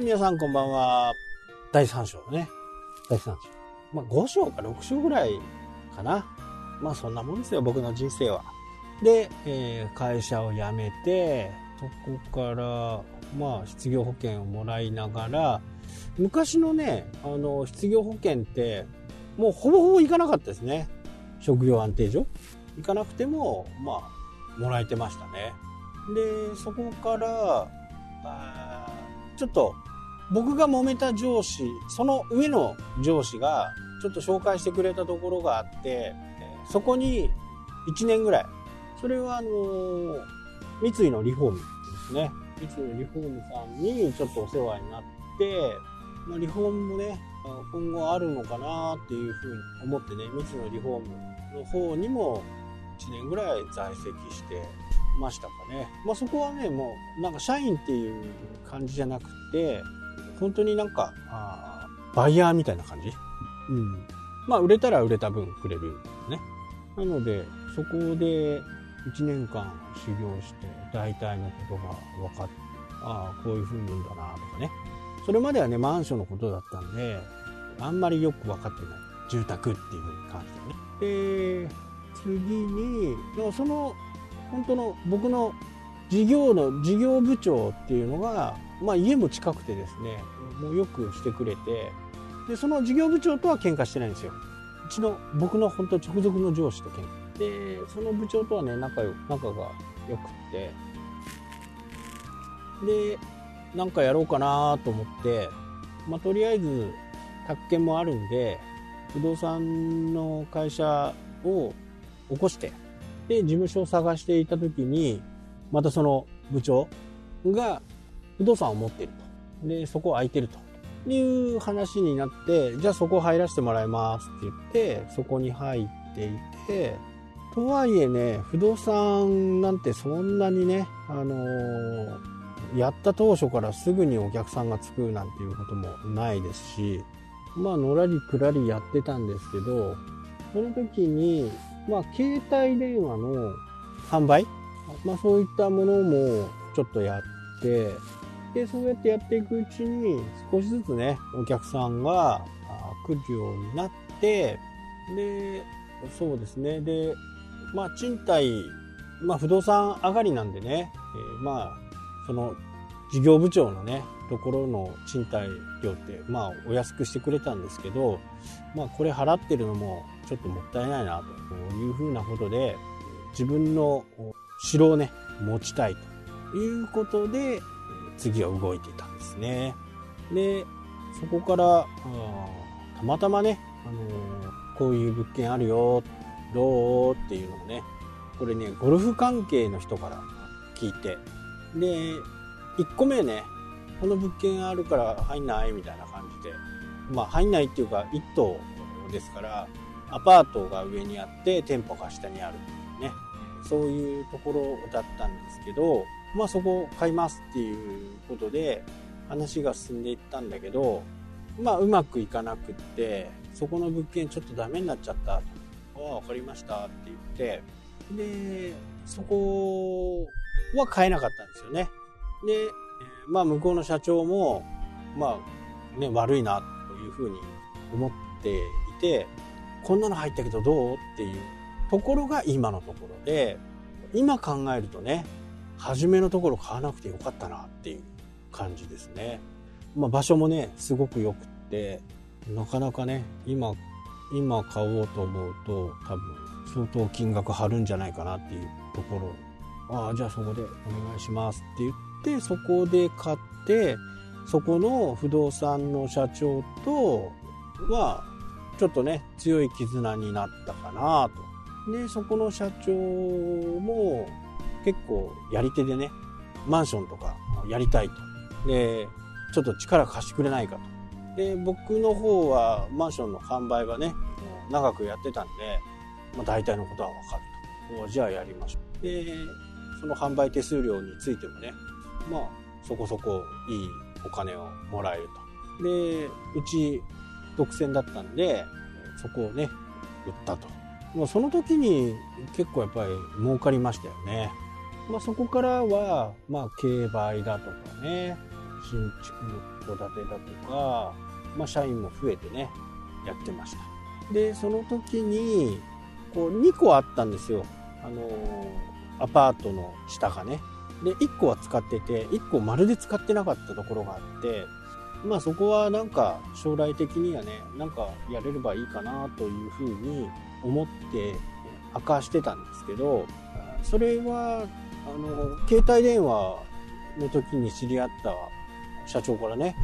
はい、皆さんこんばんは。第3章ね。第3章。まあ、5章か6章ぐらいかな。まあ、そんなもんですよ、僕の人生は。で、えー会社を辞めて、そこから、まあ、失業保険をもらいながら、昔のね、あの、失業保険って、もうほぼほぼ行かなかったですね。職業安定所行かなくても、まあ、もらえてましたね。で、そこから、あーちょっと、僕が揉めた上司、その上の上司が、ちょっと紹介してくれたところがあって、そこに1年ぐらい、それはあのー三井のリフォームですね。三井のリフォームさんにちょっとお世話になって、まあ、リフォームもね、今後あるのかなっていうふうに思ってね、三井のリフォームの方にも1年ぐらい在籍してましたかね。まあそこはね、もうなんか社員っていう感じじゃなくて、本当になんか、あーバイヤーみたいな感じ？うん。まあ売れたら売れた分くれるね。なので、そこで1年間修行して大体のことが分かって、ああ、こういう風に言うんだなとかね。それまではね、マンションのことだったんで、あんまりよく分かってない。住宅っていう風に関してね。で、次に、でもその、本当の僕の事業の事業部長っていうのが、まあ家も近くてですね、もうよくしてくれて、で、その事業部長とは喧嘩してないんですよ。うちの、僕の本当直属の上司と喧嘩。で、その部長とはね、仲良仲が良くって、で、なんかやろうかなと思って、まあとりあえず、宅建もあるんで、不動産の会社を起こして、で、事務所を探していた時に、またその部長が不動産を持ってると。で、そこ空いてると。いう話になって、じゃあそこ入らせてもらいますって言って、そこに入っていて、とはいえね、不動産なんてそんなにね、あのーやった当初からすぐにお客さんがつくなんていうこともないですし、まあ、のらりくらりやってたんですけど、その時に、まあ、携帯電話の販売、まあ、そういったものもちょっとやって、で、そうやってやっていくうちに、少しずつね、お客さんが来るようになって、で、そうですね。で、まあ、賃貸、まあ、不動産上がりなんでね、えーまあ、その、事業部長のね、ところの賃貸料って、まあ、お安くしてくれたんですけど、まあ、これ払ってるのもちょっともったいないな、というふうなことで、自分の城をね、持ちたいということで、次は動いていたんですね。で、そこから、たまたまね、あのーこういう物件あるよ、どう？っていうのをね、これね、ゴルフ関係の人から聞いて、で、1個目ね、この物件あるから入んない？みたいな感じで、まあ入んないっていうか、1棟ですから、アパートが上にあって、店舗が下にあるっていうね、そういうところだったんですけど、まあそこを買いますっていうことで、話が進んでいったんだけど、まあうまくいかなくって、そこの物件ちょっとダメになっちゃったと。ああ、わかりましたって言って、で、そこは買えなかったんですよね。で、まあ向こうの社長も、まあね、悪いなというふうに思っていて、こんなの入ったけどどうっていうところが今のところで、今考えるとね、初めのところ買わなくてよかったなっていう感じですね。まあ場所もね、すごく良くって、なかなかね、今、今買おうと思うと多分相当金額張るんじゃないかなっていうところああ、じゃあそこでお願いしますって言って、そこで買って、そこの不動産の社長とは、ちょっとね、強い絆になったかなと。で、そこの社長も結構やり手でね、マンションとかやりたいと。で、ちょっと力貸してくれないかと。で、僕の方はマンションの販売はね、長くやってたんで、まあ、大体のことはわかると。じゃあやりましょう。で、その販売手数料についてもね、まあ、そこそこいいお金をもらえると。で、うち独占だったんで、そこをね、売ったと。もうその時に結構やっぱり儲かりましたよね。まあそこからは、まあ競売だとかね、新築の戸建てだとか、まあ、社員も増えてねやってました。でその時にこう2個あったんですよ。あのアパートの下がね。で1個は使ってて1個まるで使ってなかったところがあってまあそこはなんか将来的にはねなんかやれればいいかなというふうに思って明かしてたんですけどそれはあの携帯電話の時に知り合った社長からね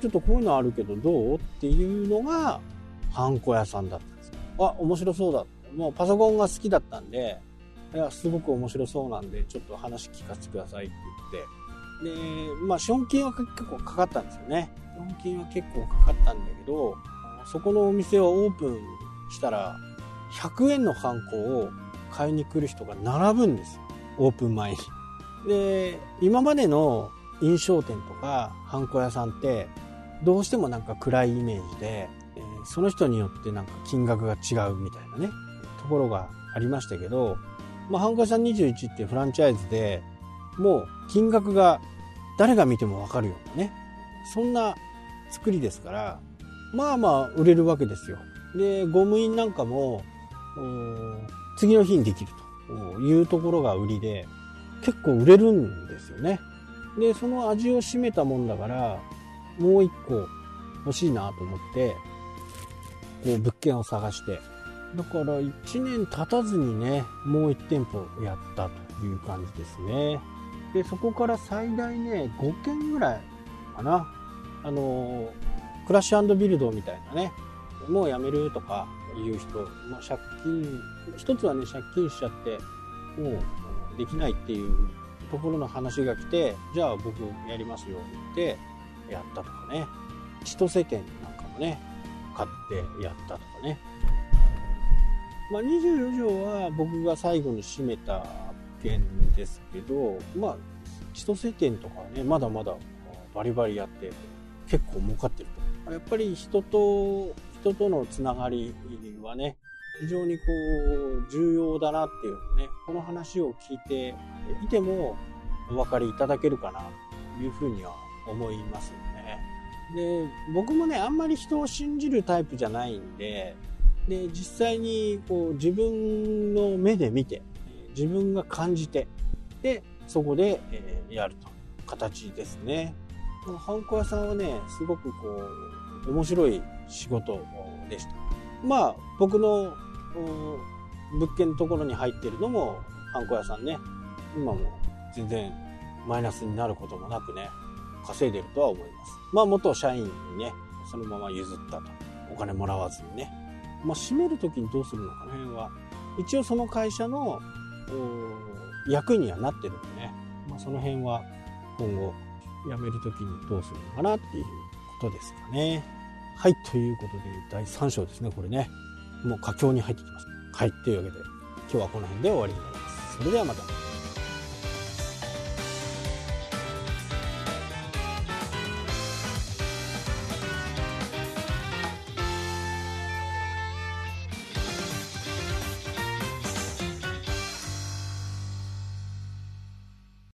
ちょっとこういうのあるけどどう？っていうのがハンコ屋さんだったんですよ。あ面白そうだ。もうパソコンが好きだったんでいやすごく面白そうなんでちょっと話聞かせてくださいって言って。でまあ資本金は結構かかったんですよね。資本金は結構かかったんだけどそこのお店をオープンしたら100円のハンコを買いに来る人が並ぶんですよ。オープン前にで今までの印象店とかハンコ屋さんってどうしてもなんか暗いイメージで、えー、その人によってなんか金額が違うみたいなねところがありましたけど、まあ、ハンコ屋さん21ってフランチャイズでもう金額が誰が見てもわかるようなねそんな作りですからまあまあ売れるわけですよ。でゴム印なんかも次の日にできると。いうところが売りで結構売れるんですよね。でその味を占めたもんだからもう一個欲しいなと思ってこう物件を探して。だから1年経たずにねもう1店舗やったという感じですね。でそこから最大ね5件ぐらいかな。あのクラッシュビルドみたいなねもうやめるとかいう人、まあ、借金一つはね借金しちゃってもうできないっていうところの話が来てじゃあ僕やりますよってやったとかね。千歳店なんかもね買ってやったとかね。まあ24条は僕が最後に閉めた件ですけどまあ千歳店とかねまだまだバリバリやって結構儲かってると。やっぱり人と人とのつながりはね非常にこう重要だなっていうのねこの話を聞いていてもお分かりいただけるかなというふうには思いますよね。で僕もねあんまり人を信じるタイプじゃないんでで実際にこう自分の目で見て自分が感じてでそこで、えやると形ですね。このハンコ屋さんはねすごくこう面白い仕事でした。まあ僕の物件のところに入ってるのもハンコ屋さんね。今も全然マイナスになることもなくね稼いでるとは思います。まあ元社員にねそのまま譲ったと。お金もらわずにね。まあ閉める時にどうするのかの辺は一応その会社の役員にはなってるんでね、まあ、その辺は今後辞める時にどうするのかなっていうことですかね。はいということで第3章ですねこれね。もう佳境に入ってきます。はいというわけで今日はこの辺で終わりになります。それではまた。